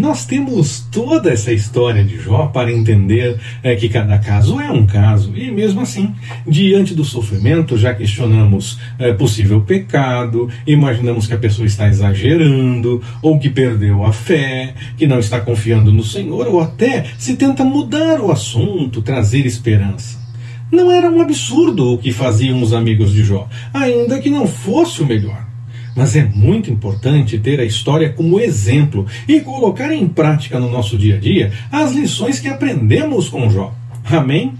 Nós temos toda essa história de Jó para entender é, que cada caso é um caso, e mesmo assim, diante do sofrimento, já questionamos é, possível pecado, imaginamos que a pessoa está exagerando, ou que perdeu a fé, que não está confiando no Senhor, ou até se tenta mudar o assunto, trazer esperança. Não era um absurdo o que faziam os amigos de Jó, ainda que não fosse o melhor. Mas é muito importante ter a história como exemplo e colocar em prática no nosso dia a dia as lições que aprendemos com Jó. Amém?